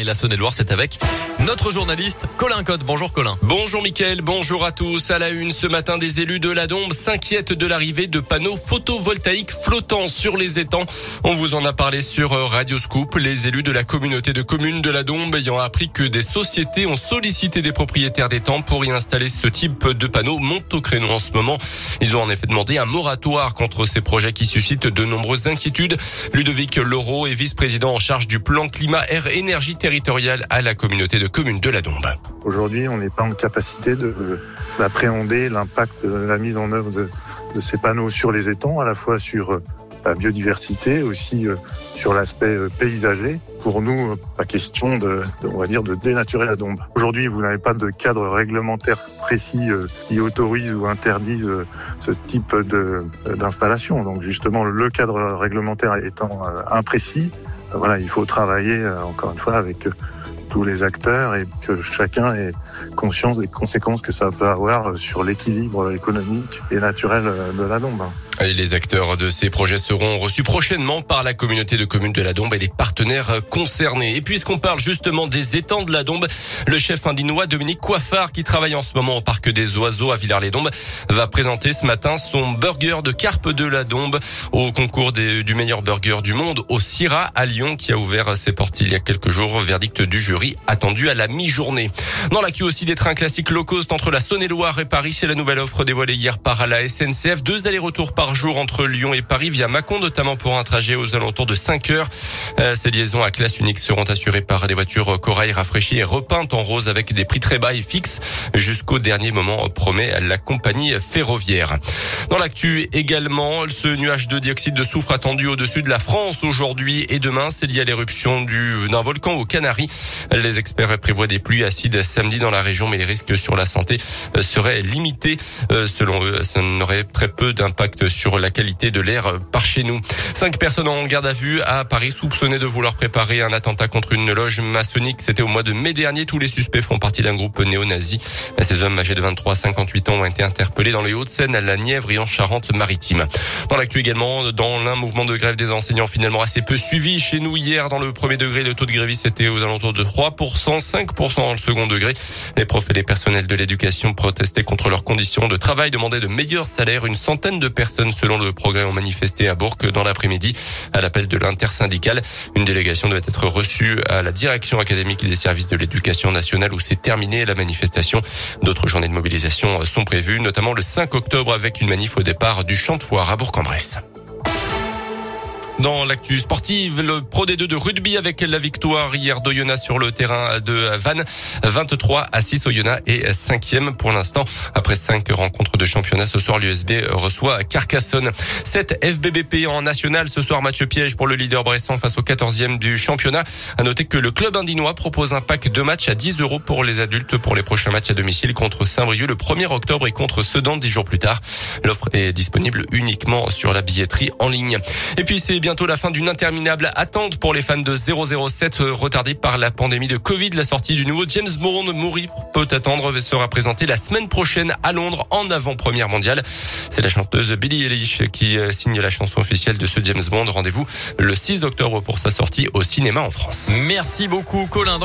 Et la Saône-et-Loire, c'est avec notre journaliste Colin Code. Bonjour Colin. Bonjour Mickaël, bonjour à tous. À la une, ce matin, des élus de la Dombe s'inquiètent de l'arrivée de panneaux photovoltaïques flottants sur les étangs. On vous en a parlé sur Radio Scoop. Les élus de la communauté de communes de la Dombe ayant appris que des sociétés ont sollicité des propriétaires d'étangs pour y installer ce type de panneaux montent au créneau en ce moment. Ils ont en effet demandé un moratoire contre ces projets qui suscitent de nombreuses inquiétudes. Ludovic Leroux est vice-président en charge du plan climat air énergie territoriale à la communauté de communes de la Dombe. Aujourd'hui, on n'est pas en capacité d'appréhender l'impact de la mise en œuvre de, de, ces panneaux sur les étangs, à la fois sur euh, la biodiversité, aussi euh, sur l'aspect euh, paysager. Pour nous, pas question de, on va dire, de dénaturer la dombe. Aujourd'hui, vous n'avez pas de cadre réglementaire précis qui autorise ou interdise ce type d'installation. Donc justement, le cadre réglementaire étant imprécis, voilà, il faut travailler euh, encore une fois avec tous les acteurs et que chacun ait conscience des conséquences que ça peut avoir sur l'équilibre économique et naturel de la Dombe. Et les acteurs de ces projets seront reçus prochainement par la communauté de communes de la Dombe et les partenaires concernés. Et puisqu'on parle justement des étangs de la Dombe, le chef indinois Dominique Coiffard, qui travaille en ce moment au parc des oiseaux à Villars-les-Dombes, va présenter ce matin son burger de carpe de la Dombe au concours du meilleur burger du monde au Syrah à Lyon, qui a ouvert ses portes il y a quelques jours. Verdict du jury attendu à la mi-journée. Dans l'actu aussi des trains classiques low cost entre la Saône-et-Loire et Paris, c'est la nouvelle offre dévoilée hier par la SNCF. Deux allers-retours par jour entre Lyon et Paris via Mâcon, notamment pour un trajet aux alentours de 5 heures. Euh, ces liaisons à classe unique seront assurées par des voitures corail rafraîchies et repeintes en rose avec des prix très bas et fixes jusqu'au dernier moment, promet la compagnie ferroviaire. Dans l'actu également, ce nuage de dioxyde de soufre attendu au-dessus de la France aujourd'hui et demain, c'est lié à l'éruption d'un volcan aux Canaries. Les experts prévoient des pluies acides samedi dans la région, mais les risques sur la santé seraient limités. Euh, selon eux, ça n'aurait très peu d'impact sur la qualité de l'air par chez nous. Cinq personnes en garde à vue à Paris soupçonnées de vouloir préparer un attentat contre une loge maçonnique. C'était au mois de mai dernier. Tous les suspects font partie d'un groupe néo-nazi. Ces hommes âgés de 23 à 58 ans ont été interpellés dans les Hauts-de-Seine, à la Nièvre et en Charente-Maritime. Dans l'actu également, dans l'un mouvement de grève des enseignants finalement assez peu suivi chez nous hier dans le premier degré, le taux de grévistes était aux alentours de 3%, 5% dans le second degré. Les profs et les personnels de l'éducation protestaient contre leurs conditions de travail, demandaient de meilleurs salaires. Une centaine de personnes selon le progrès, ont manifesté à Bourg dans l'après-midi à l'appel de l'intersyndicale. Une délégation devait être reçue à la direction académique des services de l'éducation nationale où s'est terminée la manifestation. D'autres journées de mobilisation sont prévues, notamment le 5 octobre avec une manif au départ du champ de foire à Bourg-en-Bresse. Dans l'actu sportive, le Pro D2 de rugby avec la victoire hier d'Oyonnax sur le terrain de Vannes. 23 à 6 Oyonnax est cinquième pour l'instant. Après cinq rencontres de championnat, ce soir l'USB reçoit Carcassonne. 7 FBBP en national. Ce soir, match piège pour le leader bresson face au 14e du championnat. À noter que le club indinois propose un pack de matchs à 10 euros pour les adultes pour les prochains matchs à domicile contre Saint-Brieuc le 1er octobre et contre Sedan 10 jours plus tard. L'offre est disponible uniquement sur la billetterie en ligne. Et puis c'est bientôt la fin d'une interminable attente pour les fans de 007 euh, retardés par la pandémie de Covid. La sortie du nouveau James Bond, Mourir peut attendre, sera présentée la semaine prochaine à Londres en avant-première mondiale. C'est la chanteuse Billie Eilish qui euh, signe la chanson officielle de ce James Bond. Rendez-vous le 6 octobre pour sa sortie au cinéma en France. Merci beaucoup Colin.